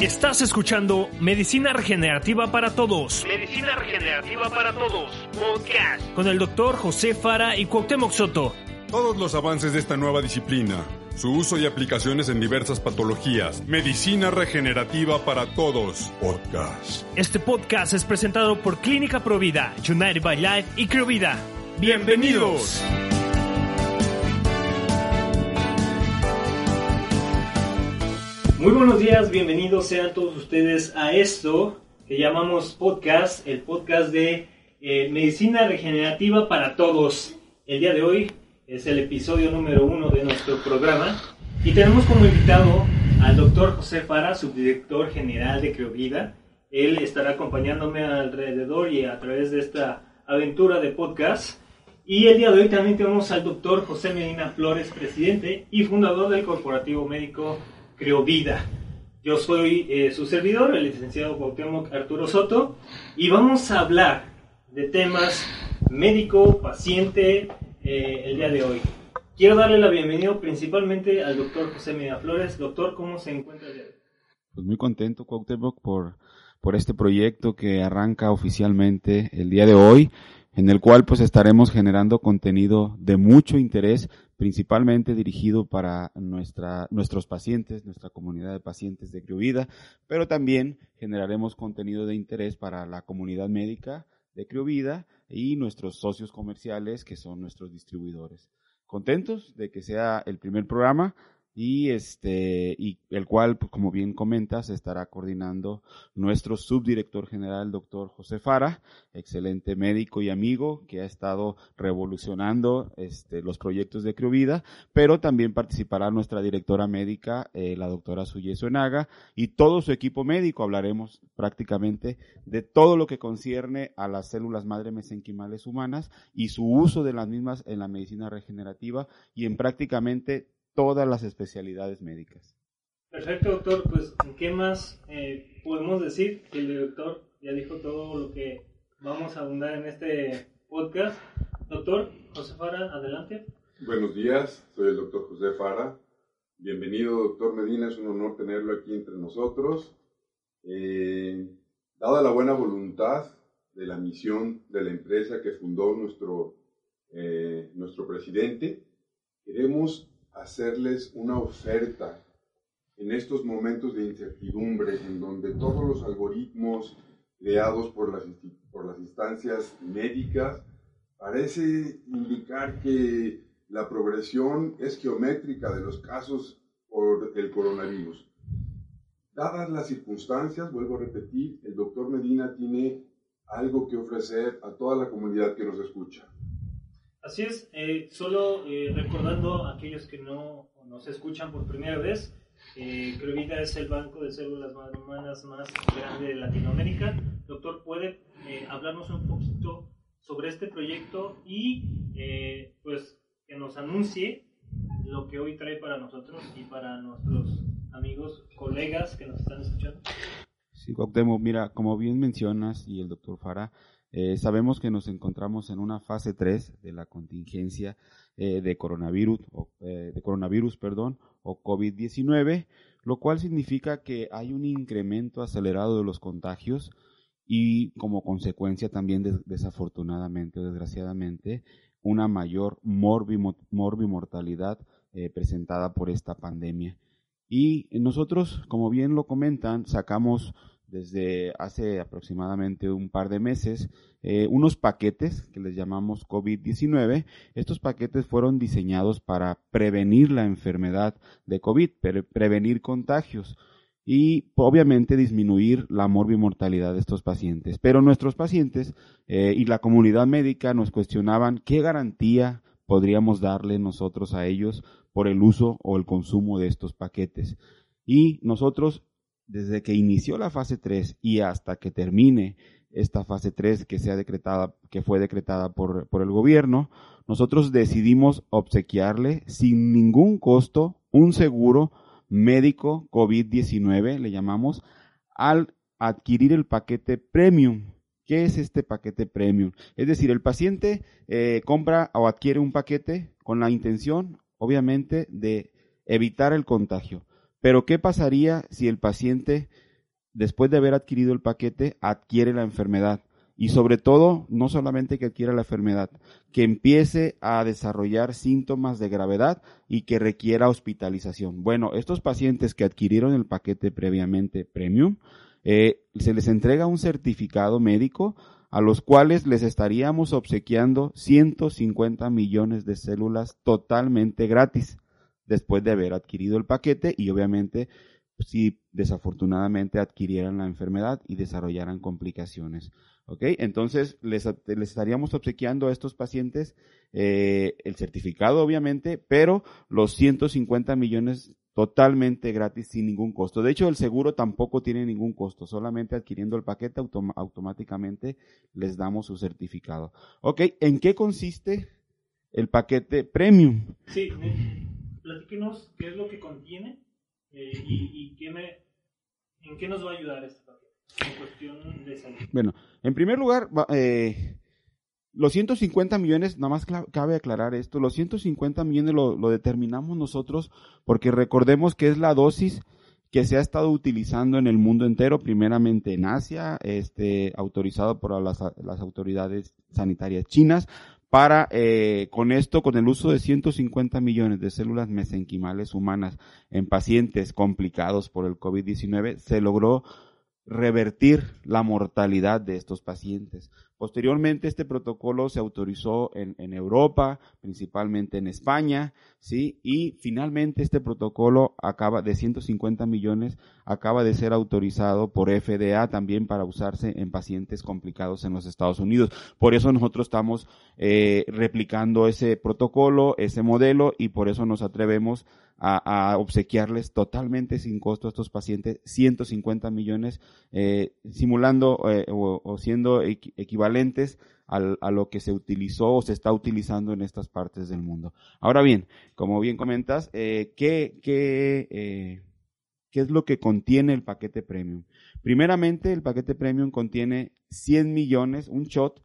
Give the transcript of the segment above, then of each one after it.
Estás escuchando Medicina Regenerativa para Todos. Medicina Regenerativa para Todos. Podcast. Con el doctor José Fara y Cuauhtémoc Soto. Todos los avances de esta nueva disciplina, su uso y aplicaciones en diversas patologías. Medicina Regenerativa para Todos. Podcast. Este podcast es presentado por Clínica Provida, United by Life y Criovida. ¡Bienvenidos! Muy buenos días, bienvenidos sean todos ustedes a esto que llamamos podcast, el podcast de eh, Medicina Regenerativa para Todos. El día de hoy es el episodio número uno de nuestro programa y tenemos como invitado al doctor José Fara, subdirector general de Creovida. Él estará acompañándome alrededor y a través de esta aventura de podcast. Y el día de hoy también tenemos al doctor José Medina Flores, presidente y fundador del Corporativo Médico Creovida. Yo soy eh, su servidor, el licenciado Cuauhtémoc Arturo Soto, y vamos a hablar de temas médico, paciente, eh, el día de hoy. Quiero darle la bienvenida principalmente al doctor José Medina Flores. Doctor, ¿cómo se encuentra el día de hoy? Pues muy contento, Cuauhtémoc, por, por este proyecto que arranca oficialmente el día de hoy, en el cual pues estaremos generando contenido de mucho interés principalmente dirigido para nuestra, nuestros pacientes, nuestra comunidad de pacientes de Criovida, pero también generaremos contenido de interés para la comunidad médica de Criovida y nuestros socios comerciales que son nuestros distribuidores. Contentos de que sea el primer programa y este y el cual pues, como bien comentas estará coordinando nuestro subdirector general doctor José Fara excelente médico y amigo que ha estado revolucionando este los proyectos de Criovida pero también participará nuestra directora médica eh, la doctora Suyeso Enaga y todo su equipo médico. Hablaremos prácticamente de todo lo que concierne a las células madre mesenquimales humanas y su uso de las mismas en la medicina regenerativa y en prácticamente todas las especialidades médicas. Perfecto, doctor. Pues, ¿qué más eh, podemos decir? Que el doctor ya dijo todo lo que vamos a abundar en este podcast. Doctor José Fara, adelante. Buenos días, soy el doctor José Fara. Bienvenido, doctor Medina, es un honor tenerlo aquí entre nosotros. Eh, dada la buena voluntad de la misión de la empresa que fundó nuestro, eh, nuestro presidente, queremos hacerles una oferta en estos momentos de incertidumbre, en donde todos los algoritmos creados por las, por las instancias médicas parece indicar que la progresión es geométrica de los casos por el coronavirus. Dadas las circunstancias, vuelvo a repetir, el doctor Medina tiene algo que ofrecer a toda la comunidad que nos escucha. Así es, eh, solo eh, recordando a aquellos que no nos escuchan por primera vez, eh, Crevita es el banco de células humanas más grande de Latinoamérica. Doctor, ¿puede eh, hablarnos un poquito sobre este proyecto y pues que nos anuncie lo que hoy trae para nosotros y para nuestros amigos, colegas que nos están escuchando? Sí, Cuauhtémoc, mira, como bien mencionas y el doctor Fara, eh, sabemos que nos encontramos en una fase 3 de la contingencia eh, de coronavirus, o, eh, de coronavirus, perdón, o COVID-19, lo cual significa que hay un incremento acelerado de los contagios y como consecuencia también desafortunadamente o desgraciadamente una mayor morbimortalidad presentada por esta pandemia. Y nosotros, como bien lo comentan, sacamos desde hace aproximadamente un par de meses eh, unos paquetes que les llamamos COVID-19. Estos paquetes fueron diseñados para prevenir la enfermedad de COVID, prevenir contagios y obviamente disminuir la morbimortalidad de estos pacientes. Pero nuestros pacientes eh, y la comunidad médica nos cuestionaban qué garantía podríamos darle nosotros a ellos por el uso o el consumo de estos paquetes. Y nosotros desde que inició la fase 3 y hasta que termine esta fase 3 que sea decretada, que fue decretada por, por el gobierno, nosotros decidimos obsequiarle sin ningún costo un seguro médico COVID-19, le llamamos, al adquirir el paquete premium. ¿Qué es este paquete premium? Es decir, el paciente eh, compra o adquiere un paquete con la intención, obviamente, de evitar el contagio. Pero ¿qué pasaría si el paciente después de haber adquirido el paquete, adquiere la enfermedad. Y sobre todo, no solamente que adquiera la enfermedad, que empiece a desarrollar síntomas de gravedad y que requiera hospitalización. Bueno, estos pacientes que adquirieron el paquete previamente premium, eh, se les entrega un certificado médico a los cuales les estaríamos obsequiando 150 millones de células totalmente gratis después de haber adquirido el paquete y obviamente si desafortunadamente adquirieran la enfermedad y desarrollaran complicaciones. ¿Ok? Entonces, les, estaríamos obsequiando a estos pacientes eh, el certificado, obviamente, pero los 150 millones totalmente gratis sin ningún costo. De hecho, el seguro tampoco tiene ningún costo, solamente adquiriendo el paquete automáticamente les damos su certificado. Ok, ¿en qué consiste el paquete premium? Sí, platíquenos qué es lo que contiene eh, y, qué me, en qué nos va a ayudar este paquete en cuestión de salud. Bueno, en primer lugar, eh, los 150 millones, nada más cabe aclarar esto, los 150 millones lo, determinamos nosotros porque recordemos que es la dosis que se ha estado utilizando en el mundo entero, primeramente en Asia, este, autorizado por las, las autoridades sanitarias chinas, para, eh, con esto, con el uso de 150 millones de células mesenquimales humanas en pacientes complicados por el COVID-19, se logró revertir la mortalidad de estos pacientes. Posteriormente, este protocolo se autorizó en, Europa, principalmente en España, ¿sí? Y finalmente este protocolo acaba de 150 millones, acaba de ser autorizado por FDA también para usarse en pacientes complicados en los Estados Unidos. Por eso nosotros estamos eh, replicando ese protocolo, ese modelo, y por eso nos atrevemos a, obsequiarles totalmente sin costo a estos pacientes 150 millones, eh, simulando eh, o, siendo equivalentes a lo que se utilizó o se está utilizando en estas partes del mundo. Ahora bien, como bien comentas, eh, ¿qué, qué, ¿qué es lo que contiene el paquete premium? Primeramente, el paquete premium contiene 100 millones, un shot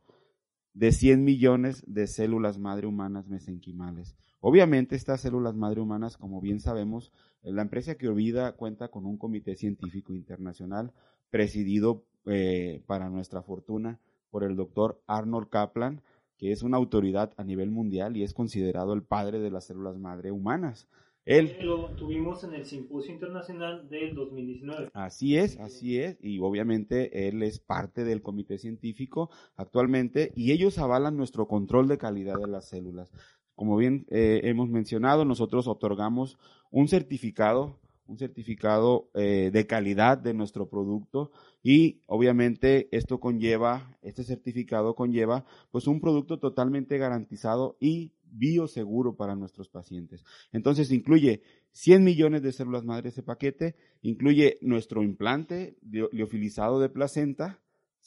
de 100 millones de células madre humanas mesenquimales. Obviamente estas células madre humanas, como bien sabemos, eh, la empresa que olvida cuenta con un comité científico internacional presidido eh, para nuestra fortuna por el doctor Arnold Kaplan, que es una autoridad a nivel mundial y es considerado el padre de las células madre humanas. Él lo tuvimos en el Simposio Internacional del 2019. Así es, así es, y obviamente él es parte del comité científico actualmente y ellos avalan nuestro control de calidad de las células. Como bien eh, hemos mencionado, nosotros otorgamos un certificado, un certificado eh, de calidad de nuestro producto y obviamente esto conlleva, este certificado conlleva pues un producto totalmente garantizado y bioseguro para nuestros pacientes. Entonces incluye 100 millones de células madre ese paquete, incluye nuestro implante liofilizado de placenta,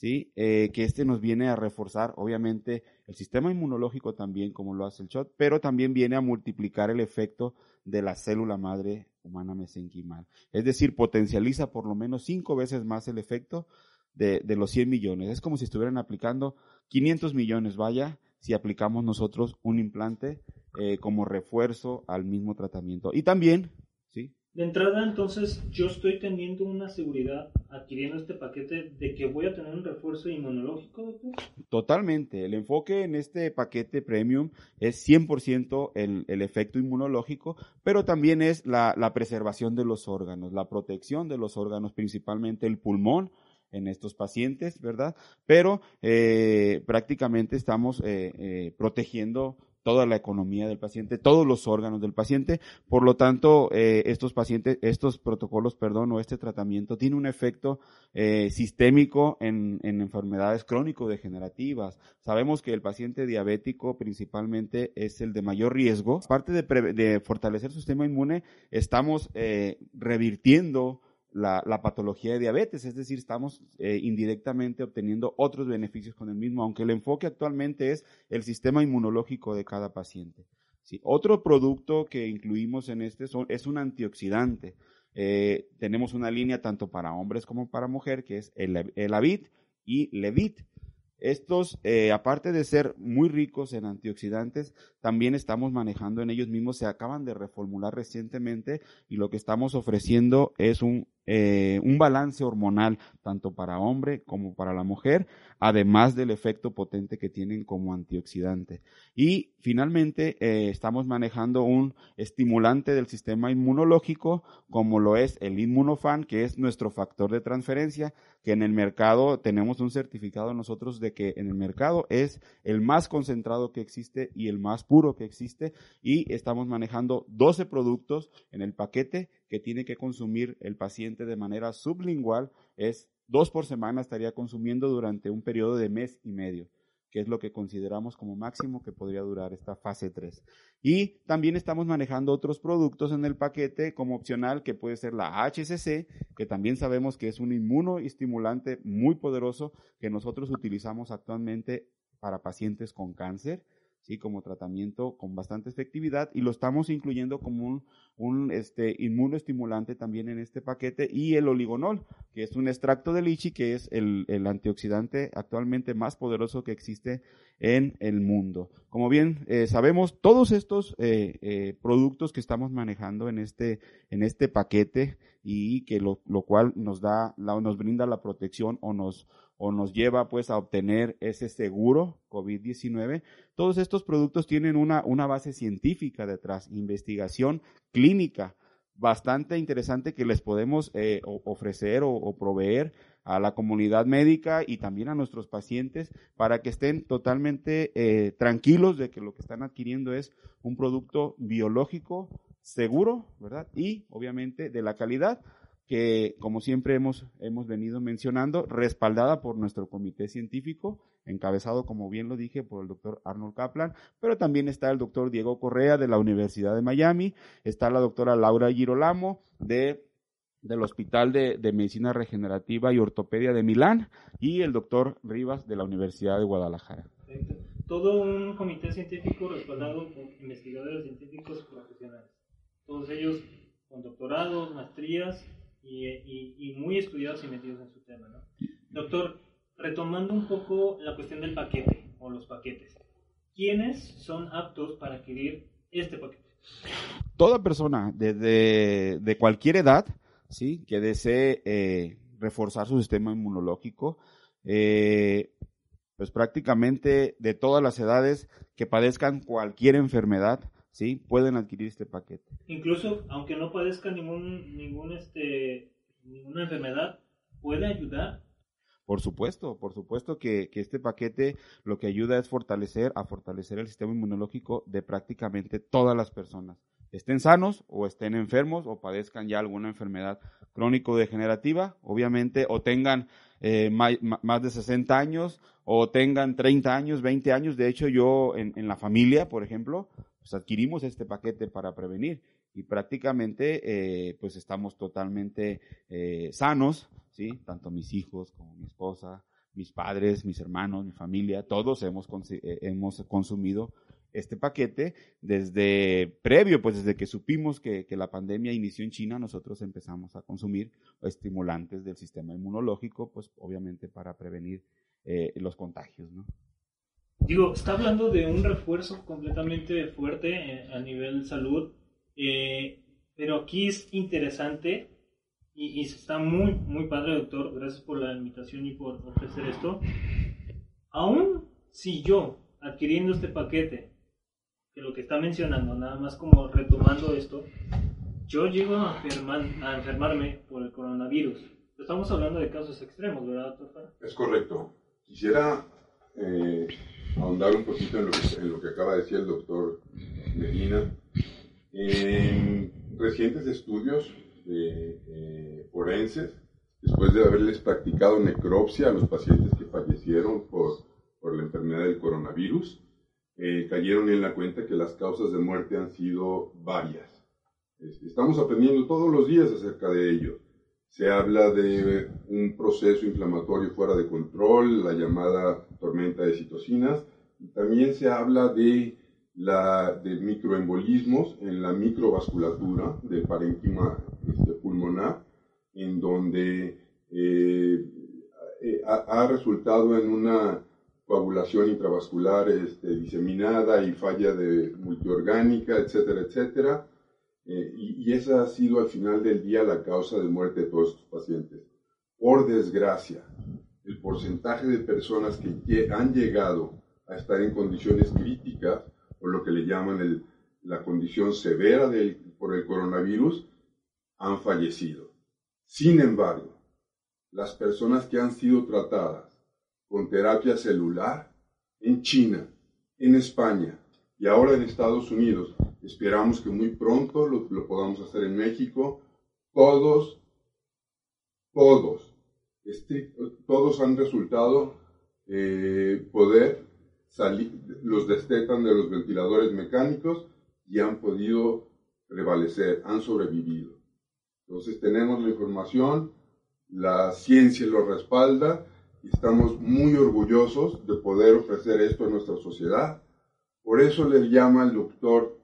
¿sí? Eh, que este nos viene a reforzar, obviamente, el sistema inmunológico también, como lo hace el shot, pero también viene a multiplicar el efecto de la célula madre humana mesenquimal. Es decir, potencializa por lo menos cinco veces más el efecto de, de los 100 millones. Es como si estuvieran aplicando 500 millones, vaya, si aplicamos nosotros un implante eh, como refuerzo al mismo tratamiento. Y también, ¿sí? De entrada, entonces, yo estoy teniendo una seguridad adquiriendo este paquete de que voy a tener un refuerzo inmunológico, doctor. Totalmente. El enfoque en este paquete premium es 100% el, el efecto inmunológico, pero también es la, la preservación de los órganos, la protección de los órganos, principalmente el pulmón, en estos pacientes, ¿verdad? Pero eh, prácticamente estamos eh, eh, protegiendo toda la economía del paciente, todos los órganos del paciente. Por lo tanto, eh, estos pacientes, estos protocolos, perdón, o este tratamiento tiene un efecto eh, sistémico en, en enfermedades crónico-degenerativas. Sabemos que el paciente diabético principalmente es el de mayor riesgo. Aparte de, de fortalecer su sistema inmune, estamos eh, revirtiendo la, patología de diabetes, es decir, estamos eh, indirectamente obteniendo otros beneficios con el mismo, aunque el enfoque actualmente es el sistema inmunológico de cada paciente. Otro producto que incluimos en este es un antioxidante. Eh, tenemos una línea tanto para hombres como para mujer, que es el, el Avit y Levit. Estos, eh, aparte de ser muy ricos en antioxidantes, también estamos manejando en ellos mismos, se acaban de reformular recientemente y lo que estamos ofreciendo es un eh, un balance hormonal tanto para hombre como para la mujer, además del efecto potente que tienen como antioxidante. Y finalmente eh, estamos manejando un estimulante del sistema inmunológico como lo es el inmunofan, que es nuestro factor de transferencia, que en el mercado tenemos un certificado nosotros de que en el mercado es el más concentrado que existe y el más puro que existe y estamos manejando 12 productos en el paquete que tiene que consumir el paciente de manera sublingual es dos por semana estaría consumiendo durante un periodo de mes y medio, que es lo que consideramos como máximo que podría durar esta fase 3. Y también estamos manejando otros productos en el paquete como opcional, que puede ser la HCC, que también sabemos que es un inmunoestimulante muy poderoso que nosotros utilizamos actualmente para pacientes con cáncer ¿sí? como tratamiento con bastante efectividad y lo estamos incluyendo como un, un este, inmunoestimulante también en este paquete y el oligonol, que es un extracto de lichi que es el, el antioxidante actualmente más poderoso que existe en el mundo. Como bien eh, sabemos, todos estos eh, eh, productos que estamos manejando en este, en este paquete y que lo, lo cual nos da, la, nos brinda la protección o nos, o nos lleva pues a obtener ese seguro COVID-19, todos estos productos tienen una, una base científica detrás, investigación clínica bastante interesante que les podemos eh, ofrecer o, proveer a la comunidad médica y también a nuestros pacientes para que estén totalmente eh, tranquilos de que lo que están adquiriendo es un producto biológico seguro, ¿verdad? Y obviamente de la calidad que, como siempre hemos, hemos venido mencionando, respaldada por nuestro comité científico, encabezado, como bien lo dije, por el doctor Arnold Kaplan, pero también está el doctor Diego Correa de la Universidad de Miami, está la doctora Laura Girolamo de del Hospital de, de, Medicina Regenerativa y Ortopedia de Milán y el doctor Rivas de la Universidad de Guadalajara. Todo un comité científico respaldado por investigadores científicos profesionales. Todos ellos con doctorados, maestrías y, muy estudiados y metidos en su tema. ¿no? Doctor, retomando un poco la cuestión del paquete o los paquetes, ¿quiénes son aptos para adquirir este paquete? Toda persona de, de, cualquier edad ¿sí? que desee eh, reforzar su sistema inmunológico, eh, pues prácticamente de todas las edades que padezcan cualquier enfermedad, ¿sí? Pueden adquirir este paquete. Incluso, aunque no padezca ningún, ningún este, ninguna enfermedad, ¿puede ayudar? Por supuesto, por supuesto que, que, este paquete lo que ayuda es fortalecer, a fortalecer el sistema inmunológico de prácticamente todas las personas. Estén sanos o estén enfermos o padezcan ya alguna enfermedad crónico-degenerativa, obviamente, o tengan eh, más, de 60 años o tengan 30 años, 20 años. De hecho, yo en, en la familia, por ejemplo, pues adquirimos este paquete para prevenir y prácticamente eh, pues estamos totalmente eh, sanos, ¿sí? Tanto mis hijos como mi esposa, mis padres, mis hermanos, mi familia, todos hemos, eh, hemos consumido este paquete desde previo, pues desde que supimos que, que, la pandemia inició en China, nosotros empezamos a consumir estimulantes del sistema inmunológico, pues obviamente para prevenir los contagios, ¿no? Digo, está hablando de un refuerzo completamente fuerte eh, a nivel salud, eh, pero aquí es interesante y, y, está muy, muy padre, doctor. Gracias por la invitación y por ofrecer esto. Aún si yo, adquiriendo este paquete, que lo que está mencionando, nada más como retomando esto, yo llego a, a enfermarme por el coronavirus. Estamos hablando de casos extremos, ¿verdad, doctor? Es correcto. Quisiera eh, ahondar un poquito en lo, que, en lo que acaba de decir el doctor Medina. En recientes estudios de, eh, forenses, después de haberles practicado necropsia a los pacientes que fallecieron por, por la enfermedad del coronavirus, eh, cayeron en la cuenta que las causas de muerte han sido varias. Estamos aprendiendo todos los días acerca de ello. Se habla de un proceso inflamatorio fuera de control, la llamada tormenta de citocinas. también se habla de, la, de microembolismos en la microvasculatura del parénquima este, pulmonar, en donde eh, eh, ha, resultado en una coagulación intravascular este, diseminada y falla de multiorgánica, etcétera, etcétera. Eh, y, esa ha sido al final del día la causa de muerte de todos estos pacientes. Por desgracia, el porcentaje de personas que han llegado a estar en condiciones críticas, o lo que le llaman la condición severa por el coronavirus, han fallecido. Sin embargo, las personas que han sido tratadas con terapia celular en China, en España y ahora en Estados Unidos, esperamos que muy pronto lo, podamos hacer en México, todos, todos, todos han resultado eh, poder salir, los destetan de los ventiladores mecánicos y han podido prevalecer, han sobrevivido. Entonces tenemos la información, la ciencia lo respalda y estamos muy orgullosos de poder ofrecer esto a nuestra sociedad. Por eso le llama el doctor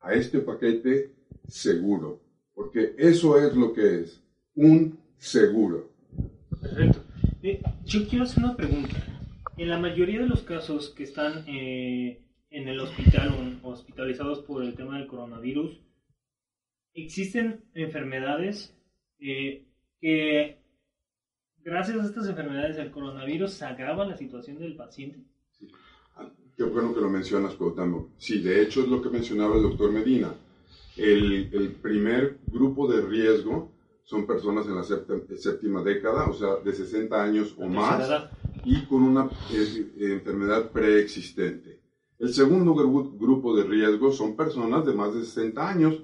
a este paquete seguro, porque eso es lo que es, un seguro. Perfecto. Eh, yo quiero hacer una pregunta. En la mayoría de los casos que están eh, en el hospital o hospitalizados por el tema del coronavirus, existen enfermedades eh, que gracias a estas enfermedades del coronavirus agrava la situación del paciente. Qué bueno que lo mencionas, Cuauhtémoc. Sí, de hecho es lo que mencionaba el doctor Medina. El, el primer grupo de riesgo son personas en la séptima, década, o sea, de 60 años o más, y con una eh, enfermedad preexistente. El segundo grupo de riesgo son personas de más de 60 años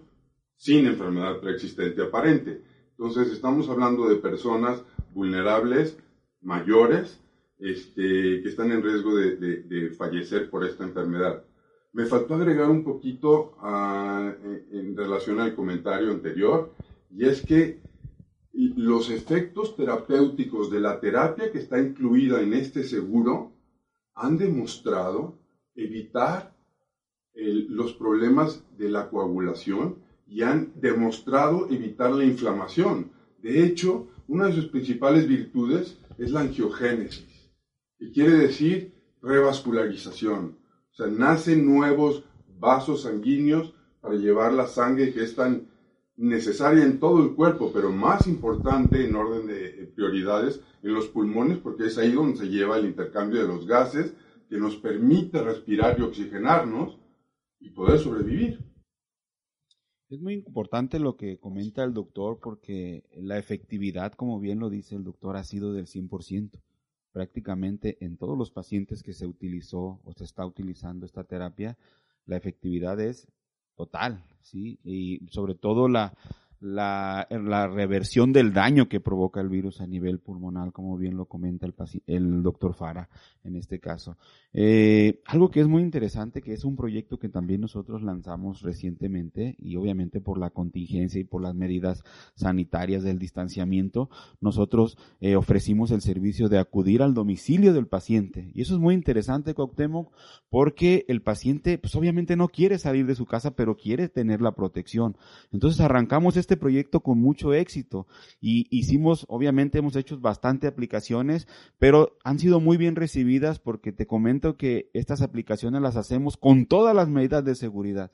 sin enfermedad preexistente aparente. Entonces estamos hablando de personas vulnerables, mayores, este, que están en riesgo de, fallecer por esta enfermedad. Me faltó agregar un poquito ah, en, relación al comentario anterior, y es que los efectos terapéuticos de la terapia que está incluida en este seguro han demostrado evitar los problemas de la coagulación y han demostrado evitar la inflamación. De hecho, una de sus principales virtudes es la angiogénesis, que quiere decir revascularización. O sea, nacen nuevos vasos sanguíneos para llevar la sangre que es tan necesaria en todo el cuerpo, pero más importante en orden de prioridades en los pulmones, porque es ahí donde se lleva el intercambio de los gases que nos permite respirar y oxigenarnos y poder sobrevivir. Es muy importante lo que comenta el doctor porque la efectividad, como bien lo dice el doctor, ha sido del 100%. Prácticamente en todos los pacientes que se utilizó o se está utilizando esta terapia, la efectividad es total, ¿sí? Y sobre todo la, la, la, reversión del daño que provoca el virus a nivel pulmonar, como bien lo comenta el, doctor Fara en este caso. Eh, algo que es muy interesante, que es un proyecto que también nosotros lanzamos recientemente y obviamente por la contingencia y por las medidas sanitarias del distanciamiento, nosotros eh, ofrecimos el servicio de acudir al domicilio del paciente. Y eso es muy interesante, Coctemoc, porque el paciente, pues obviamente no quiere salir de su casa, pero quiere tener la protección. Entonces arrancamos este proyecto con mucho éxito y hicimos, obviamente hemos hecho bastante aplicaciones, pero han sido muy bien recibidas porque te comento que estas aplicaciones las hacemos con todas las medidas de seguridad.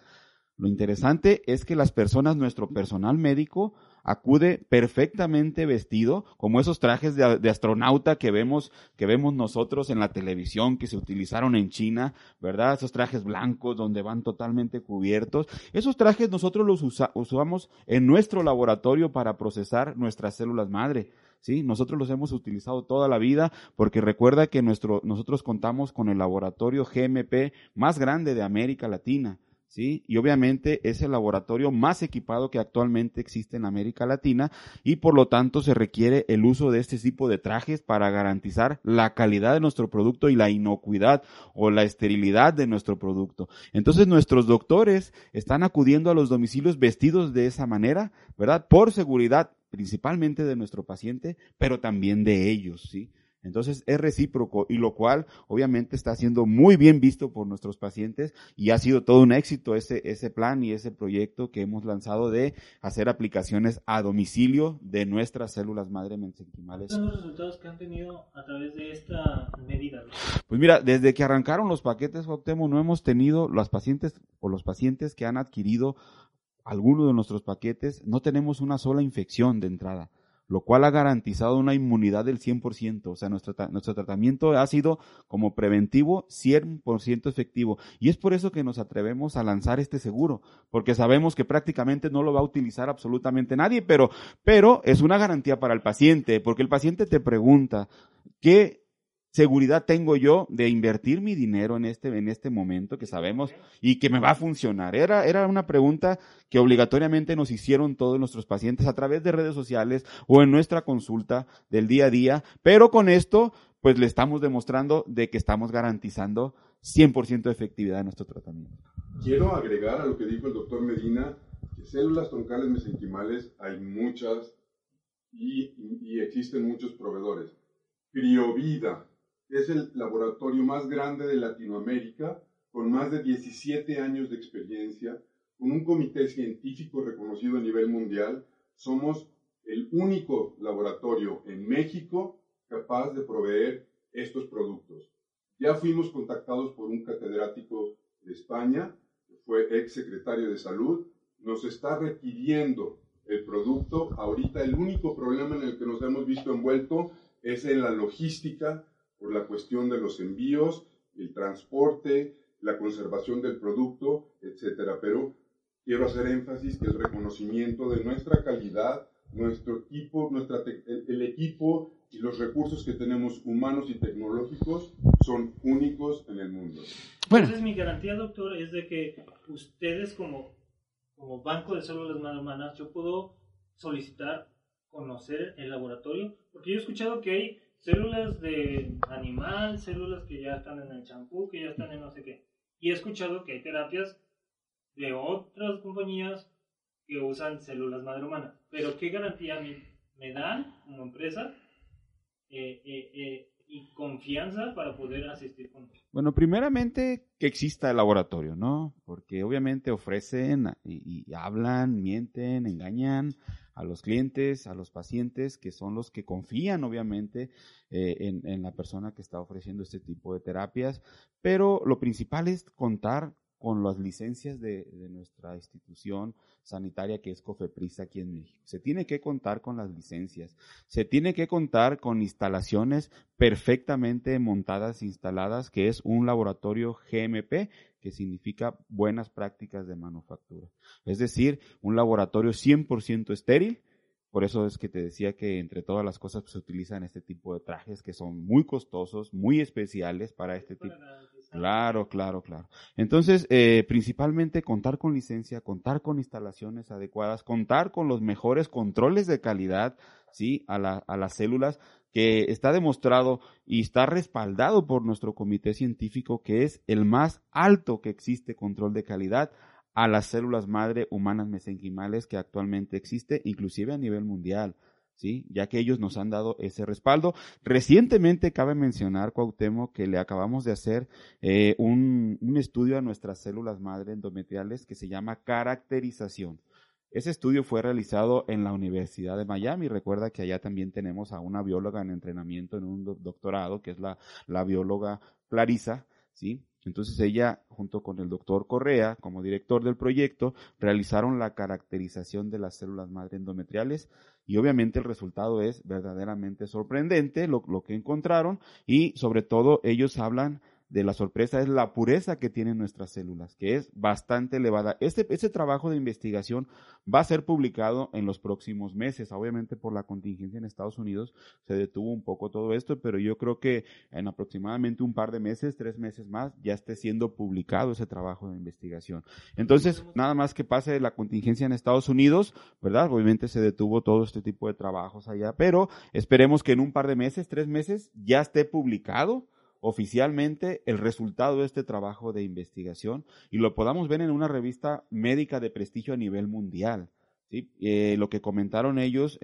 Lo interesante es que las personas, nuestro personal médico, acude perfectamente vestido, como esos trajes de, astronauta que vemos, que vemos nosotros en la televisión, que se utilizaron en China, ¿verdad? Esos trajes blancos donde van totalmente cubiertos. Esos trajes nosotros los usamos en nuestro laboratorio para procesar nuestras células madre. ¿sí? Nosotros los hemos utilizado toda la vida porque recuerda que nuestro, nosotros contamos con el laboratorio GMP más grande de América Latina. ¿Sí? Y obviamente es el laboratorio más equipado que actualmente existe en América Latina y por lo tanto se requiere el uso de este tipo de trajes para garantizar la calidad de nuestro producto y la inocuidad o la esterilidad de nuestro producto. Entonces nuestros doctores están acudiendo a los domicilios vestidos de esa manera, ¿verdad? Por seguridad principalmente de nuestro paciente, pero también de ellos, ¿sí? Entonces es recíproco y lo cual obviamente está siendo muy bien visto por nuestros pacientes y ha sido todo un éxito ese, ese plan y ese proyecto que hemos lanzado de hacer aplicaciones a domicilio de nuestras células madre mesenquimales. ¿Cuáles son los resultados que han tenido a través de esta medida? Pues mira, desde que arrancaron los paquetes Optemo no hemos tenido los pacientes o los pacientes que han adquirido alguno de nuestros paquetes no tenemos una sola infección de entrada lo cual ha garantizado una inmunidad del 100%. O sea, nuestro, nuestro tratamiento ha sido como preventivo 100% efectivo. Y es por eso que nos atrevemos a lanzar este seguro, porque sabemos que prácticamente no lo va a utilizar absolutamente nadie, pero, pero es una garantía para el paciente, porque el paciente te pregunta, ¿qué seguridad tengo yo de invertir mi dinero en este, en este momento que sabemos y que me va a funcionar? Era, era una pregunta que obligatoriamente nos hicieron todos nuestros pacientes a través de redes sociales o en nuestra consulta del día a día, pero con esto, pues le estamos demostrando de que estamos garantizando 100% de efectividad de nuestro tratamiento. Quiero agregar a lo que dijo el doctor Medina, que células troncales mesenquimales hay muchas y, y existen muchos proveedores. Criovida, es el laboratorio más grande de Latinoamérica, con más de 17 años de experiencia, con un comité científico reconocido a nivel mundial. Somos el único laboratorio en México capaz de proveer estos productos. Ya fuimos contactados por un catedrático de España, que fue ex secretario de salud, nos está requiriendo el producto. Ahorita el único problema en el que nos hemos visto envuelto es en la logística por la cuestión de los envíos, el transporte, la conservación del producto, etcétera. Pero quiero hacer énfasis que el reconocimiento de nuestra calidad, nuestro equipo, nuestra el, equipo y los recursos que tenemos humanos y tecnológicos son únicos en el mundo. Bueno. Entonces mi garantía, doctor, es de que ustedes como, como banco de células humanas, yo puedo solicitar conocer el laboratorio, porque yo he escuchado que hay células de animal, células que ya están en el champú, que ya están en no sé qué. Y he escuchado que hay terapias de otras compañías que usan células madre humanas. Pero ¿qué garantía me, dan como empresa eh, eh, eh, y confianza para poder asistir con Bueno, primeramente que exista el laboratorio, ¿no? Porque obviamente ofrecen y hablan, mienten, engañan a los clientes, a los pacientes, que son los que confían obviamente eh, en, la persona que está ofreciendo este tipo de terapias, pero lo principal es contar con las licencias de, de, nuestra institución sanitaria que es COFEPRIS aquí en México. Se tiene que contar con las licencias, se tiene que contar con instalaciones perfectamente montadas, instaladas, que es un laboratorio GMP, que significa buenas prácticas de manufactura. Es decir, un laboratorio 100% estéril. Por eso es que te decía que entre todas las cosas pues, se utilizan este tipo de trajes que son muy costosos, muy especiales para este tipo. Claro, claro, claro. Entonces, eh, principalmente contar con licencia, contar con instalaciones adecuadas, contar con los mejores controles de calidad, ¿sí? A, la, a las células, que está demostrado y está respaldado por nuestro comité científico que es el más alto que existe control de calidad a las células madre humanas mesenquimales que actualmente existe, inclusive a nivel mundial. ¿Sí? ya que ellos nos han dado ese respaldo. Recientemente cabe mencionar, Cuauhtémoc, que le acabamos de hacer eh, un, un, estudio a nuestras células madre endometriales que se llama caracterización. Ese estudio fue realizado en la Universidad de Miami. Recuerda que allá también tenemos a una bióloga en entrenamiento en un doctorado, que es la, la bióloga Clarisa, ¿sí? Entonces ella, junto con el doctor Correa, como director del proyecto, realizaron la caracterización de las células madre endometriales y obviamente el resultado es verdaderamente sorprendente lo, lo que encontraron y sobre todo ellos hablan de la sorpresa es la pureza que tienen nuestras células, que es bastante elevada. Este, ese trabajo de investigación va a ser publicado en los próximos meses. Obviamente por la contingencia en Estados Unidos se detuvo un poco todo esto, pero yo creo que en aproximadamente un par de meses, tres meses más, ya esté siendo publicado ese trabajo de investigación. Entonces, nada más que pase la contingencia en Estados Unidos, ¿verdad? Obviamente se detuvo todo este tipo de trabajos allá, pero esperemos que en un par de meses, tres meses, ya esté publicado oficialmente el resultado de este trabajo de investigación y lo podamos ver en una revista médica de prestigio a nivel mundial. ¿sí? Eh, lo que comentaron ellos,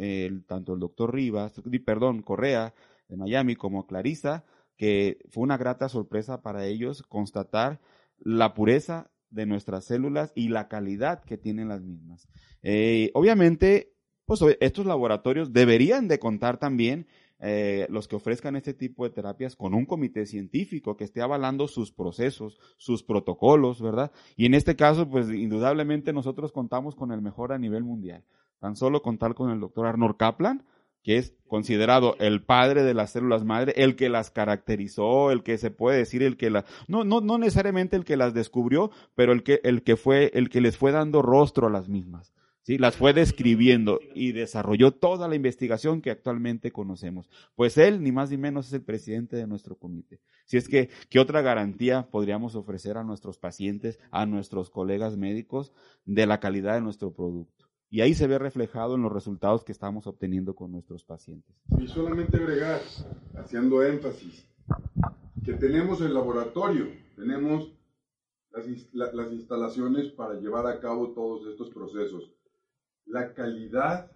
tanto el doctor Rivas, perdón, Correa de Miami como Clarisa, que fue una grata sorpresa para ellos constatar la pureza de nuestras células y la calidad que tienen las mismas. Eh, obviamente, pues estos laboratorios deberían de contar también eh, los que ofrezcan este tipo de terapias con un comité científico que esté avalando sus procesos, sus protocolos, ¿verdad? Y en este caso, pues indudablemente nosotros contamos con el mejor a nivel mundial. Tan solo contar con el doctor Arnold Kaplan, que es considerado el padre de las células madre, el que las caracterizó, el que se puede decir el que las no no no necesariamente el que las descubrió, pero el que el que fue el que les fue dando rostro a las mismas. ¿Sí? Las fue describiendo y desarrolló toda la investigación que actualmente conocemos. Pues él, ni más ni menos, es el presidente de nuestro comité. Si es que, ¿qué otra garantía podríamos ofrecer a nuestros pacientes, a nuestros colegas médicos, de la calidad de nuestro producto? Y ahí se ve reflejado en los resultados que estamos obteniendo con nuestros pacientes. Y solamente agregar, haciendo énfasis, que tenemos el laboratorio, tenemos las, las instalaciones para llevar a cabo todos estos procesos la calidad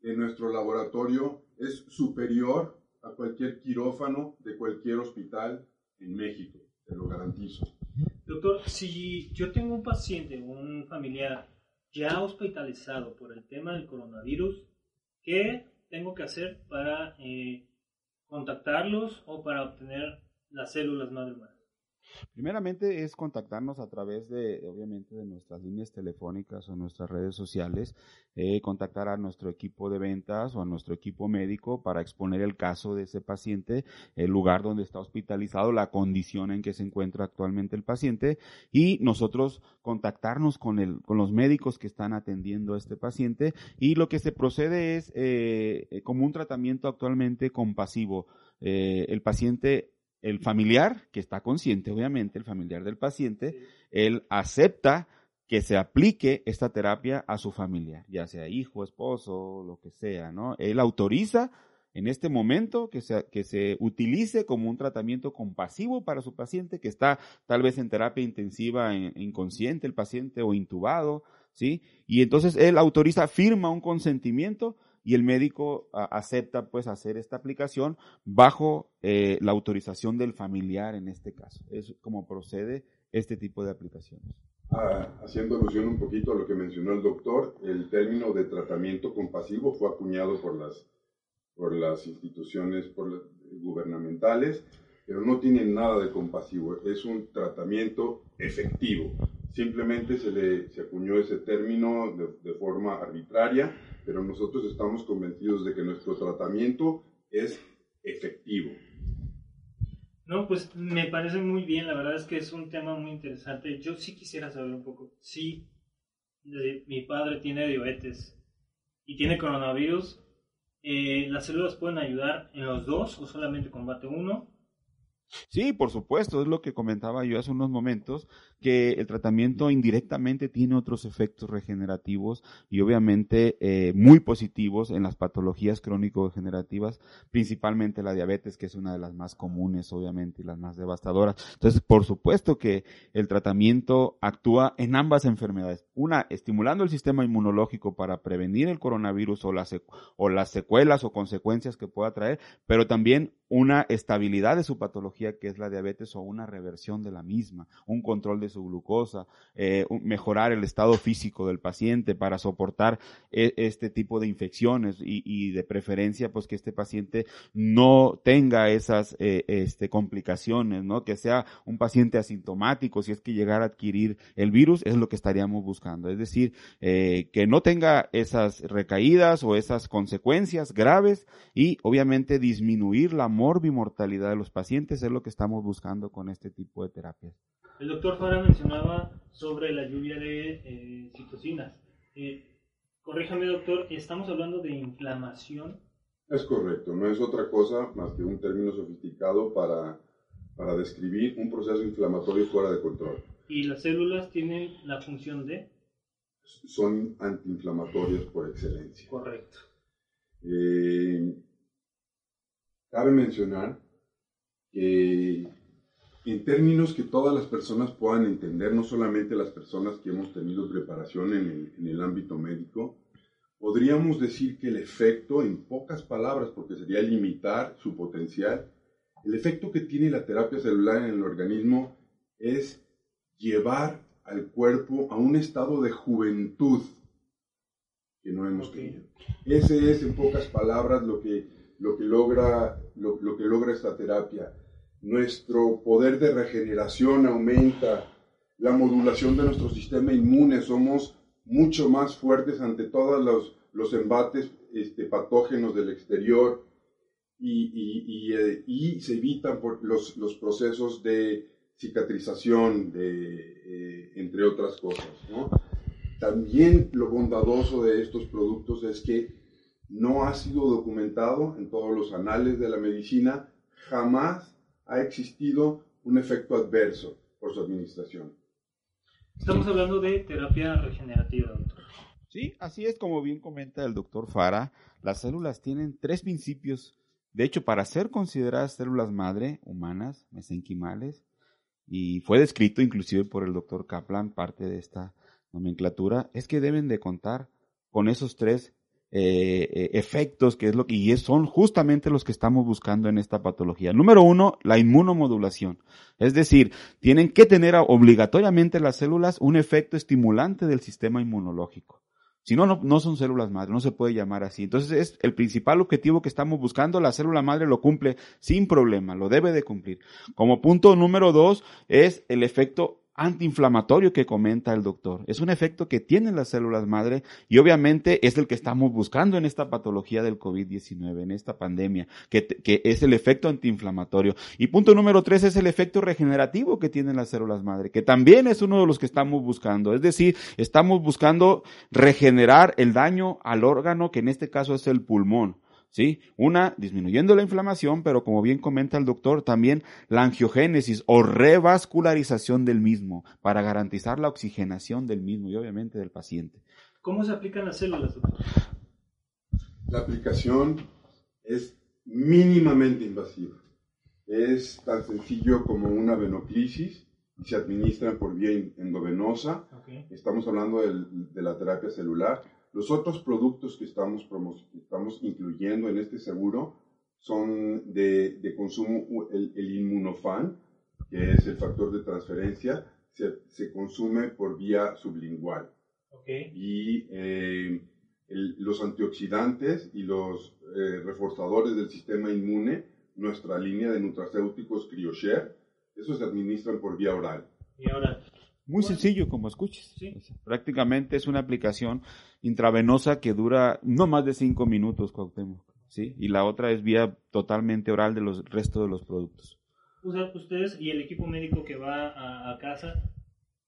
de nuestro laboratorio es superior a cualquier quirófano de cualquier hospital en México, te lo garantizo. Doctor, si yo tengo un paciente un familiar ya hospitalizado por el tema del coronavirus, ¿qué tengo que hacer para eh, contactarlos o para obtener las células madre humanas? Primeramente es contactarnos a través de, obviamente, de nuestras líneas telefónicas o nuestras redes sociales, eh, contactar a nuestro equipo de ventas o a nuestro equipo médico para exponer el caso de ese paciente, el lugar donde está hospitalizado, la condición en que se encuentra actualmente el paciente y nosotros contactarnos con, el, con los médicos que están atendiendo a este paciente y lo que se procede es eh, como un tratamiento actualmente compasivo. Eh, el paciente el familiar, que está consciente, obviamente, el familiar del paciente, él acepta que se aplique esta terapia a su familiar, ya sea hijo, esposo, lo que sea, ¿no? Él autoriza en este momento que se, que se utilice como un tratamiento compasivo para su paciente que está tal vez en terapia intensiva inconsciente el paciente o intubado, ¿sí? Y entonces él autoriza, firma un consentimiento y el médico acepta pues hacer esta aplicación bajo eh, la autorización del familiar en este caso. Es como procede este tipo de aplicaciones. Ah, haciendo alusión un poquito a lo que mencionó el doctor, el término de tratamiento compasivo fue acuñado por las, por las instituciones por gubernamentales, pero no tiene nada de compasivo, es un tratamiento efectivo. Simplemente se le se acuñó ese término de, de forma arbitraria pero nosotros estamos convencidos de que nuestro tratamiento es efectivo. No, pues me parece muy bien, la verdad es que es un tema muy interesante. Yo sí quisiera saber un poco, si mi padre tiene diabetes y tiene coronavirus, eh, ¿las células pueden ayudar en los dos o solamente combate uno? Sí, por supuesto, es lo que comentaba yo hace unos momentos, que el tratamiento indirectamente tiene otros efectos regenerativos y obviamente eh, muy positivos en las patologías crónico-degenerativas, principalmente la diabetes, que es una de las más comunes, obviamente, y las más devastadoras. Entonces, por supuesto que el tratamiento actúa en ambas enfermedades. Una, estimulando el sistema inmunológico para prevenir el coronavirus o las, o las secuelas o consecuencias que pueda traer, pero también una estabilidad de su patología que es la diabetes o una reversión de la misma, un control de su glucosa, eh, mejorar el estado físico del paciente para soportar e, este tipo de infecciones y, de preferencia pues que este paciente no tenga esas eh, este, complicaciones, ¿no? que sea un paciente asintomático si es que llegara a adquirir el virus es lo que estaríamos buscando, es decir, eh, que no tenga esas recaídas o esas consecuencias graves y obviamente disminuir la morbimortalidad de los pacientes es lo que estamos buscando con este tipo de terapias. El doctor Fara mencionaba sobre la lluvia de eh, citocinas. Eh, corríjame, doctor, ¿estamos hablando de inflamación? Es correcto, no es otra cosa más que un término sofisticado para, para describir un proceso inflamatorio fuera de control. ¿Y las células tienen la función de? Son antiinflamatorias por excelencia. Correcto. Eh, Cabe mencionar que en términos que todas las personas puedan entender, no solamente las personas que hemos tenido preparación en el, ámbito médico, podríamos decir que el efecto, en pocas palabras, porque sería limitar su potencial, el efecto que tiene la terapia celular en el organismo es llevar al cuerpo a un estado de juventud que no hemos tenido. Ese es, en pocas palabras, lo que lo que logra, lo, lo que logra esta terapia. Nuestro poder de regeneración aumenta, la modulación de nuestro sistema inmune, somos mucho más fuertes ante todos los, los embates este, patógenos del exterior y, y, eh, y, se evitan los, los, procesos de cicatrización, eh, entre otras cosas. También lo bondadoso de estos productos es que no ha sido documentado en todos los anales de la medicina, jamás ha existido un efecto adverso por su administración. Estamos hablando de terapia regenerativa, doctor. Sí, así es como bien comenta el doctor Fara. Las células tienen tres principios. De hecho, para ser consideradas células madre humanas, mesenquimales, y fue descrito inclusive por el doctor Kaplan, parte de esta nomenclatura, es que deben de contar con esos tres eh, eh, efectos que es lo que y son justamente los que estamos buscando en esta patología. Número uno, la inmunomodulación. Es decir, tienen que tener obligatoriamente las células un efecto estimulante del sistema inmunológico. Si no, no, son células madre, no se puede llamar así. Entonces es el principal objetivo que estamos buscando, la célula madre lo cumple sin problema, lo debe de cumplir. Como punto número dos es el efecto antiinflamatorio que comenta el doctor. Es un efecto que tienen las células madre y obviamente es el que estamos buscando en esta patología del COVID-19, en esta pandemia, que, que, es el efecto antiinflamatorio. Y punto número tres es el efecto regenerativo que tienen las células madre, que también es uno de los que estamos buscando. Es decir, estamos buscando regenerar el daño al órgano, que en este caso es el pulmón. ¿Sí? Una, disminuyendo la inflamación, pero como bien comenta el doctor, también la angiogénesis o revascularización del mismo, para garantizar la oxigenación del mismo y obviamente del paciente. ¿Cómo se aplican las células, doctor? La aplicación es mínimamente invasiva. Es tan sencillo como una venoclisis y se administra por vía endovenosa. Estamos hablando de la terapia celular los otros productos que estamos, estamos incluyendo en este seguro son de, de consumo, el, el, inmunofan, que es el factor de transferencia, se, se consume por vía sublingual. Okay. Y eh, el, los antioxidantes y los eh, reforzadores del sistema inmune, nuestra línea de nutracéuticos CryoShare, eso se administran por vía oral. Y oral. Muy sencillo como escuches. prácticamente es una aplicación intravenosa que dura no más de cinco minutos, Cuauhtémoc. ¿sí? Y la otra es vía totalmente oral de los restos de los productos. Ustedes y el equipo médico que va a, casa,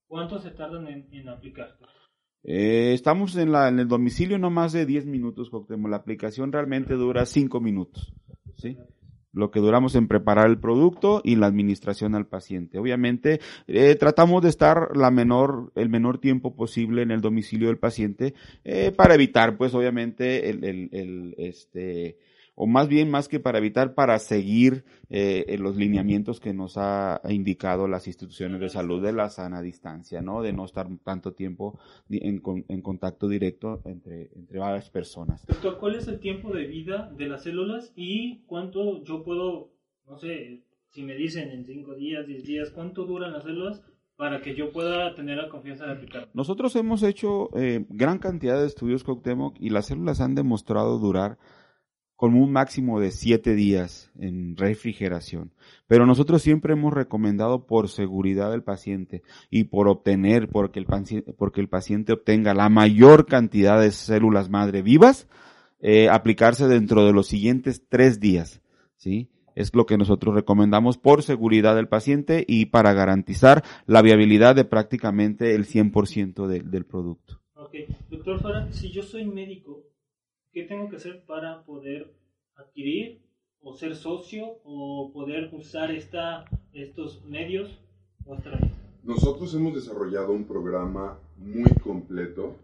¿cuánto se tardan en, aplicar? Eh, estamos en, la, en el domicilio no más de 10 minutos, Cuauhtémoc. La aplicación realmente dura 5 minutos. ¿sí? Lo que duramos en preparar el producto y la administración al paciente. Obviamente, eh, tratamos de estar la menor, el menor tiempo posible en el domicilio del paciente eh, para evitar, pues, obviamente, el, el, el este, o más bien más que para evitar, para seguir eh, los lineamientos que nos ha indicado las instituciones de salud de la sana distancia, ¿no? De no estar tanto tiempo en, en contacto directo entre, entre varias personas. Doctor, ¿cuál es el tiempo de vida de las células y cuánto yo puedo, no sé, si me dicen en 5 días, 10 días, cuánto duran las células? para que yo pueda tener la confianza de aplicar. Nosotros hemos hecho eh, gran cantidad de estudios Coctemoc y las células han demostrado durar con un máximo de siete días en refrigeración. Pero nosotros siempre hemos recomendado por seguridad del paciente y por obtener, porque el paciente, porque el paciente obtenga la mayor cantidad de células madre vivas, eh, aplicarse dentro de los siguientes tres días. ¿sí? Es lo que nosotros recomendamos por seguridad del paciente y para garantizar la viabilidad de prácticamente el 100% del producto. Doctor Fara, si yo soy médico ¿Qué tengo que hacer para poder adquirir o ser socio o poder usar esta, estos medios? Nosotros hemos desarrollado un programa muy completo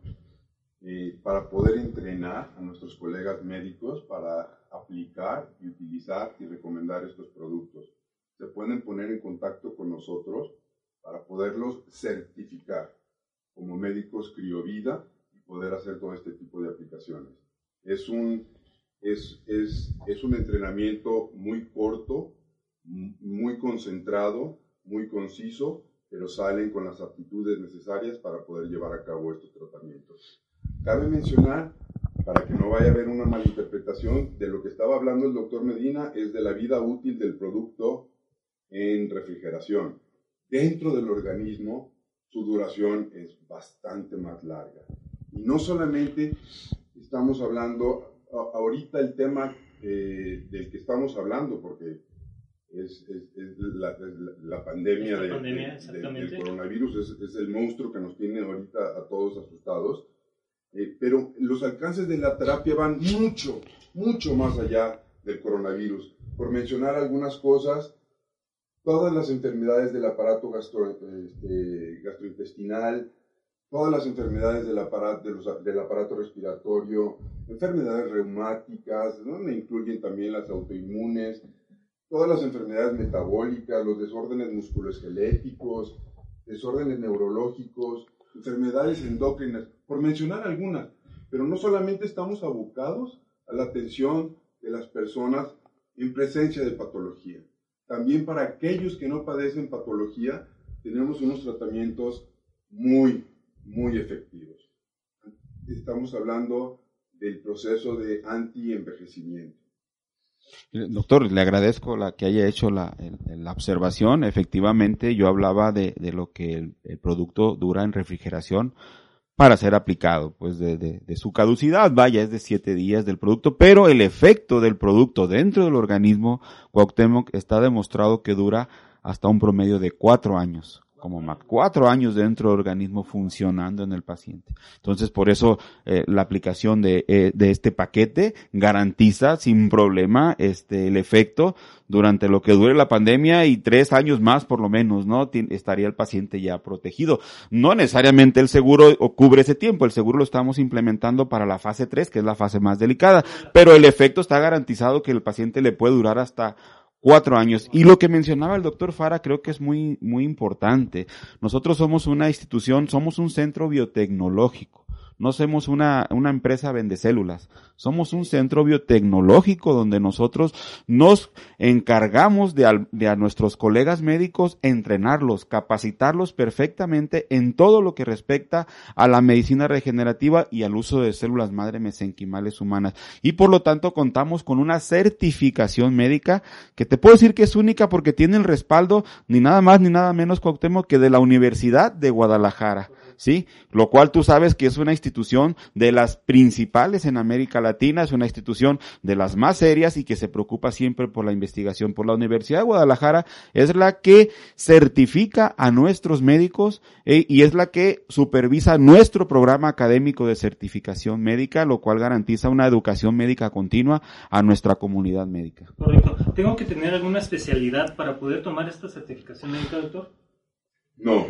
eh, para poder entrenar a nuestros colegas médicos para aplicar y utilizar y recomendar estos productos. Se pueden poner en contacto con nosotros para poderlos certificar como médicos criovida y poder hacer todo este tipo de aplicaciones. Es un, es, es, es un entrenamiento muy corto, muy concentrado, muy conciso, pero salen con las aptitudes necesarias para poder llevar a cabo estos tratamientos. Cabe mencionar para que no vaya a haber una malinterpretación, de lo que estaba hablando el doctor Medina es de la vida útil del producto en refrigeración. Dentro del organismo, su duración es bastante más larga. Y no solamente estamos hablando, ahorita el tema eh, del que estamos hablando, porque es, la, pandemia, del coronavirus, es, el monstruo que nos tiene ahorita a todos asustados. Eh, pero los alcances de la terapia van mucho, mucho más allá del coronavirus. Por mencionar algunas cosas, todas las enfermedades del aparato este, gastrointestinal, todas las enfermedades del aparato, del aparato respiratorio, enfermedades reumáticas, donde incluyen también las autoinmunes, todas las enfermedades metabólicas, los desórdenes musculoesqueléticos, desórdenes neurológicos, enfermedades endócrinas, por mencionar algunas. Pero no solamente estamos abocados a la atención de las personas en presencia de patología. También para aquellos que no padecen patología, tenemos unos tratamientos muy, muy efectivos. Estamos hablando del proceso de anti-envejecimiento. Doctor, le agradezco la que haya hecho la, la observación. Efectivamente, yo hablaba de, de lo que el, producto dura en refrigeración para ser aplicado, pues de, de, de, su caducidad, vaya, es de siete días del producto, pero el efecto del producto dentro del organismo, Cuauhtémoc, está demostrado que dura hasta un promedio de cuatro años como más cuatro años dentro del organismo funcionando en el paciente. Entonces, por eso eh, la aplicación de, eh, de, este paquete garantiza sin problema este el efecto durante lo que dure la pandemia y tres años más por lo menos, ¿no? estaría el paciente ya protegido. No necesariamente el seguro cubre ese tiempo, el seguro lo estamos implementando para la fase 3, que es la fase más delicada, pero el efecto está garantizado que el paciente le puede durar hasta cuatro años. Y lo que mencionaba el doctor Fara creo que es muy, muy importante. Nosotros somos una institución, somos un centro biotecnológico. No somos una, una empresa vende células. Somos un centro biotecnológico donde nosotros nos encargamos de a, de a nuestros colegas médicos entrenarlos, capacitarlos perfectamente en todo lo que respecta a la medicina regenerativa y al uso de células madre mesenquimales humanas. Y por lo tanto contamos con una certificación médica que te puedo decir que es única porque tiene el respaldo ni nada más ni nada menos, Cuauhtémoc, que de la Universidad de Guadalajara. ¿Sí? Lo cual tú sabes que es una institución de las principales en América Latina, es una institución de las más serias y que se preocupa siempre por la investigación. Por la Universidad de Guadalajara es la que certifica a nuestros médicos eh, y es la que supervisa nuestro programa académico de certificación médica, lo cual garantiza una educación médica continua a nuestra comunidad médica. Correcto. ¿Tengo que tener alguna especialidad para poder tomar esta certificación médica, doctor? No,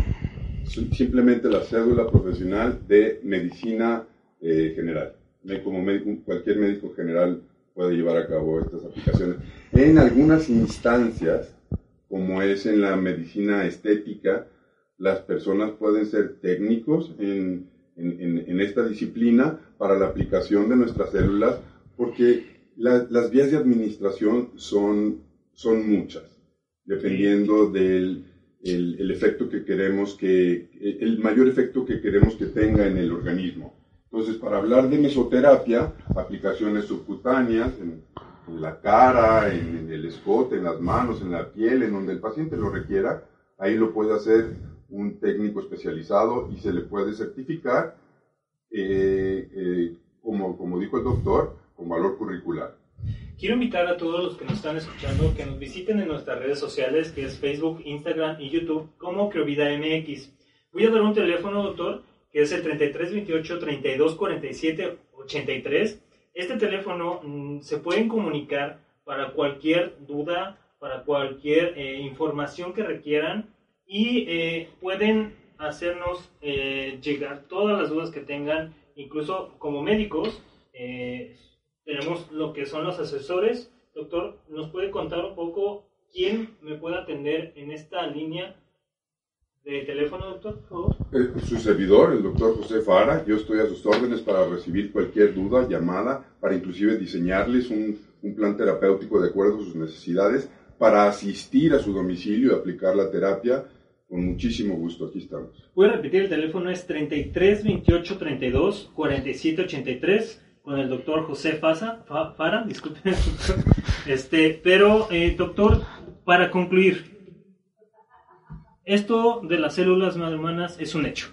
simplemente la cédula profesional de medicina eh, general. Cualquier médico general puede llevar a cabo estas aplicaciones. En algunas instancias, como es en la medicina estética, las personas pueden ser técnicos en, en, esta disciplina para la aplicación de nuestras células, porque las vías de administración son, son muchas, dependiendo del, el, efecto que queremos que, el mayor efecto que queremos que tenga en el organismo. Entonces, para hablar de mesoterapia, aplicaciones subcutáneas en, la cara, en, el escote, en las manos, en la piel, en donde el paciente lo requiera, ahí lo puede hacer un técnico especializado y se le puede certificar, eh, eh, como, como dijo el doctor, con valor curricular. Quiero invitar a todos los que nos están escuchando que nos visiten en nuestras redes sociales, que es Facebook, Instagram y YouTube, como Creovida MX. Voy a dar un teléfono, doctor, que es el 3328 3247 83. Este teléfono mm, se pueden comunicar para cualquier duda, para cualquier eh, información que requieran y eh, pueden hacernos eh, llegar todas las dudas que tengan, incluso como médicos tenemos lo que son los asesores. Doctor, ¿nos puede contar un poco quién me puede atender en esta línea de teléfono, doctor, eh, su servidor, el doctor José Fara, yo estoy a sus órdenes para recibir cualquier duda, llamada, para inclusive diseñarles un, un plan terapéutico de acuerdo a sus necesidades, para asistir a su domicilio y aplicar la terapia. Con muchísimo gusto, aquí estamos. Voy a repetir, el teléfono es 33 28 32 47 83 con el doctor José Fasa, Fara, este, pero eh, doctor, para concluir, esto de las células humanas es un hecho,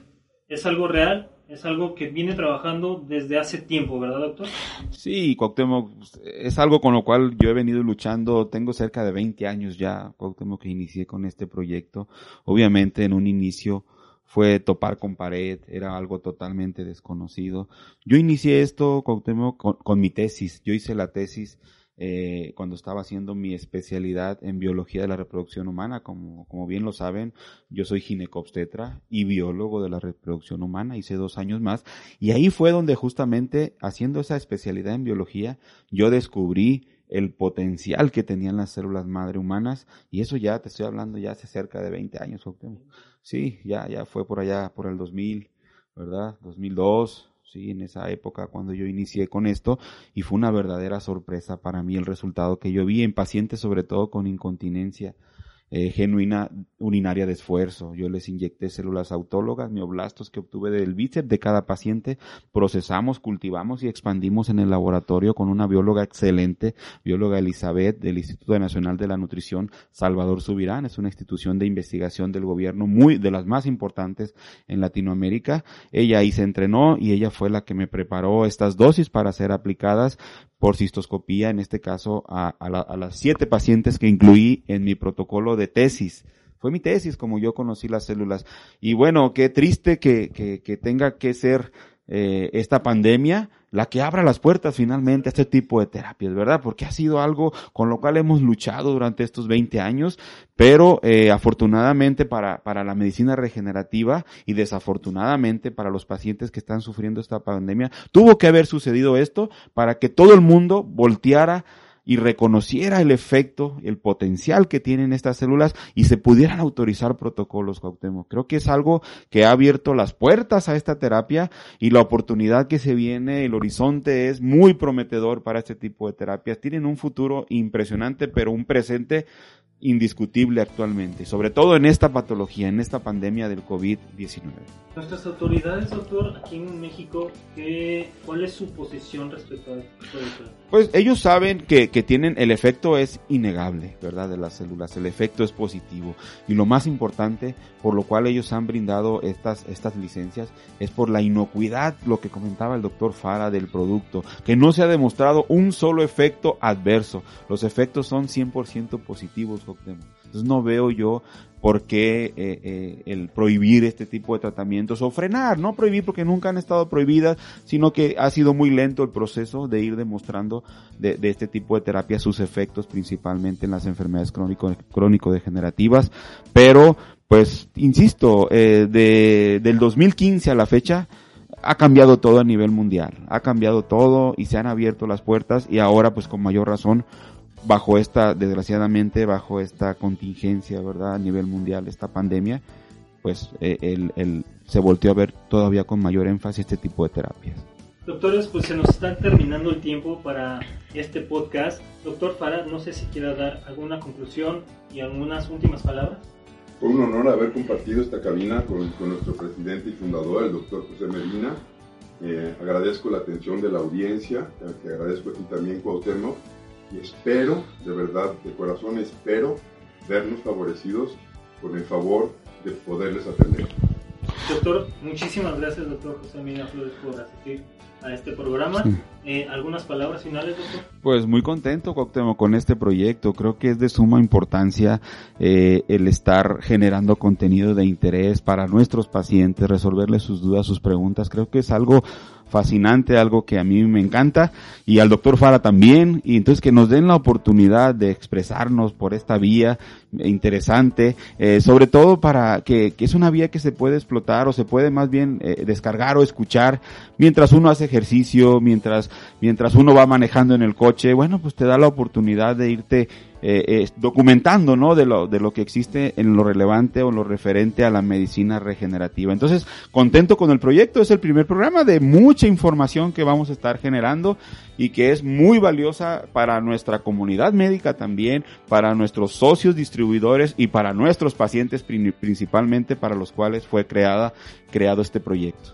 es algo real, es algo que viene trabajando desde hace tiempo, ¿verdad, doctor? Sí, Cuauhtémoc, es algo con lo cual yo he venido luchando, tengo cerca de 20 años ya, Cuauhtémoc, que inicié con este proyecto. Obviamente en un inicio fue topar con pared, era algo totalmente desconocido. Yo inicié esto, Cuauhtémoc, con mi tesis. Yo hice la tesis eh, cuando estaba haciendo mi especialidad en biología de la reproducción humana. Como, como bien lo saben, yo soy ginecobstetra y biólogo de la reproducción humana, hice dos años más. Y ahí fue donde justamente haciendo esa especialidad en biología, yo descubrí el potencial que tenían las células madre humanas y eso ya te estoy hablando ya hace cerca de 20 años. Sí, ya, ya fue por allá, por el 2000, ¿verdad? 2002, sí, en esa época cuando yo inicié con esto y fue una verdadera sorpresa para mí el resultado que yo vi en pacientes sobre todo con incontinencia eh, genuina urinaria de esfuerzo. Yo les inyecté células autólogas, mioblastos que obtuve del bíceps de cada paciente, procesamos, cultivamos y expandimos en el laboratorio con una bióloga excelente, bióloga Elizabeth del Instituto Nacional de la Nutrición, Salvador Subirán, es una institución de investigación del gobierno muy de las más importantes en Latinoamérica. Ella ahí se entrenó y ella fue la que me preparó estas dosis para ser aplicadas por cistoscopía, en este caso a, a, las siete pacientes que incluí en mi protocolo de tesis. Fue mi tesis como yo conocí las células. Y bueno, qué triste que, que, tenga que ser eh, esta pandemia la que abra las puertas finalmente a este tipo de terapias, ¿verdad? Porque ha sido algo con lo cual hemos luchado durante estos 20 años, pero eh, afortunadamente para, para la medicina regenerativa y desafortunadamente para los pacientes que están sufriendo esta pandemia, tuvo que haber sucedido esto para que todo el mundo volteara y reconociera el efecto, el potencial que tienen estas células y se pudieran autorizar protocolos, Cuauhtémoc. Creo que es algo que ha abierto las puertas a esta terapia y la oportunidad que se viene, el horizonte es muy prometedor para este tipo de terapias. Tienen un futuro impresionante, pero un presente indiscutible actualmente, sobre todo en esta patología, en esta pandemia del COVID-19. Nuestras autoridades, doctor, aquí en México, ¿qué, ¿cuál es su posición respecto a esto? Pues ellos saben que, que, tienen, el efecto es innegable, ¿verdad? De las células, el efecto es positivo. Y lo más importante, por lo cual ellos han brindado estas, estas licencias, es por la inocuidad, lo que comentaba el doctor Fara del producto, que no se ha demostrado un solo efecto adverso. Los efectos son 100% positivos, entonces no veo yo por qué eh, eh, el prohibir este tipo de tratamientos o frenar, no prohibir porque nunca han estado prohibidas, sino que ha sido muy lento el proceso de ir demostrando de, este tipo de terapia sus efectos principalmente en las enfermedades crónico, crónico-degenerativas, pero pues insisto, eh, de, del 2015 a la fecha, ha cambiado todo a nivel mundial, ha cambiado todo y se han abierto las puertas y ahora pues con mayor razón bajo esta, desgraciadamente, bajo esta contingencia, ¿verdad? A nivel mundial, esta pandemia, pues eh, el, se volteó a ver todavía con mayor énfasis este tipo de terapias. Doctores, pues se nos está terminando el tiempo para este podcast. Doctor Farad, no sé si quiera dar alguna conclusión y algunas últimas palabras. Fue un honor haber compartido esta cabina con, nuestro presidente y fundador, el doctor José Medina. Eh, agradezco la atención de la audiencia, que agradezco a ti también, Cuauhtémoc y espero, de verdad, de corazón espero vernos favorecidos con el favor de poderles atender. Doctor, muchísimas gracias, doctor José Mina Flores, por asistir a este programa. Eh, ¿Algunas palabras finales, doctor? Pues muy contento, Cuauhtémoc, con este proyecto. Creo que es de suma importancia eh, el estar generando contenido de interés para nuestros pacientes, resolverles sus dudas, sus preguntas. Creo que es algo fascinante, algo que a mí me encanta y al doctor Fara también, y entonces que nos den la oportunidad de expresarnos por esta vía interesante, eh, sobre todo para que, que, es una vía que se puede explotar o se puede más bien eh, descargar o escuchar mientras uno hace ejercicio, mientras, mientras uno va manejando en el coche, bueno, pues te da la oportunidad de irte eh, eh, documentando, ¿no? De lo, de lo que existe en lo relevante o lo referente a la medicina regenerativa. Entonces, contento con el proyecto, es el primer programa de mucha información que vamos a estar generando y que es muy valiosa para nuestra comunidad médica también, para nuestros socios distribuidores y para nuestros pacientes principalmente para los cuales fue creada, creado este proyecto.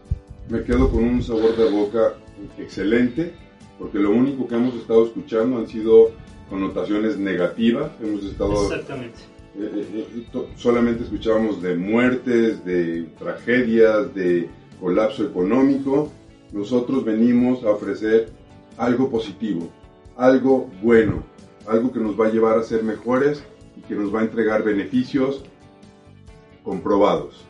Me quedo con un sabor de boca excelente porque lo único que hemos estado escuchando han sido connotaciones negativas, hemos estado... Exactamente. eh, eh, eh, to- solamente escuchábamos de muertes, de tragedias, de colapso económico. Nosotros venimos a ofrecer algo positivo, algo bueno, algo que nos va a llevar a ser mejores que nos va a entregar beneficios comprobados.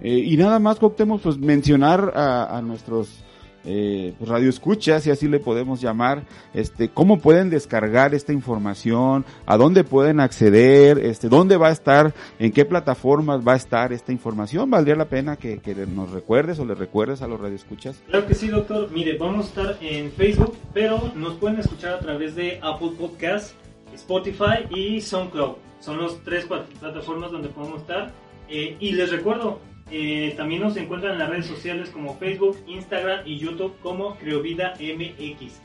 Eh, y nada más, Cuauhtémoc, pues mencionar a, a nuestros eh, pues, radioescuchas, si así le podemos llamar, este, cómo pueden descargar esta información, a dónde pueden acceder, este, dónde va a estar, en qué plataformas va a estar esta información. Valdría la pena que, que nos recuerdes o le recuerdes a los radioescuchas. Claro que sí, doctor. Mire, vamos a estar en Facebook, pero nos pueden escuchar a través de Apple Podcast, Spotify y SoundCloud. Son las tres plat- plataformas donde podemos estar. Eh, y les recuerdo, eh, también nos encuentran en las redes sociales como Facebook, Instagram y YouTube como Creovida MX.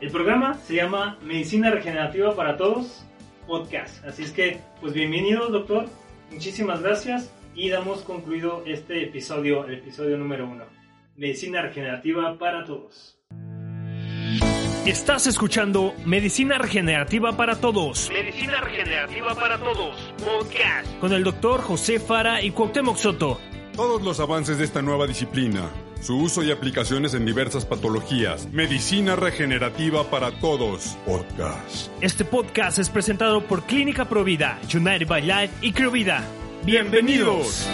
El programa se llama Medicina Regenerativa para Todos Podcast. Así es que, pues bienvenidos, doctor. Muchísimas gracias y damos concluido este episodio, el episodio número uno. Medicina regenerativa para todos. Estás escuchando Medicina Regenerativa para Todos. Medicina Regenerativa para Todos. Podcast. Con el doctor José Fara y Cuauhtémoc Soto. Todos los avances de esta nueva disciplina, su uso y aplicaciones en diversas patologías, medicina regenerativa para todos, podcast. Este podcast es presentado por Clínica Provida, United by Life y Criovida. ¡Bienvenidos!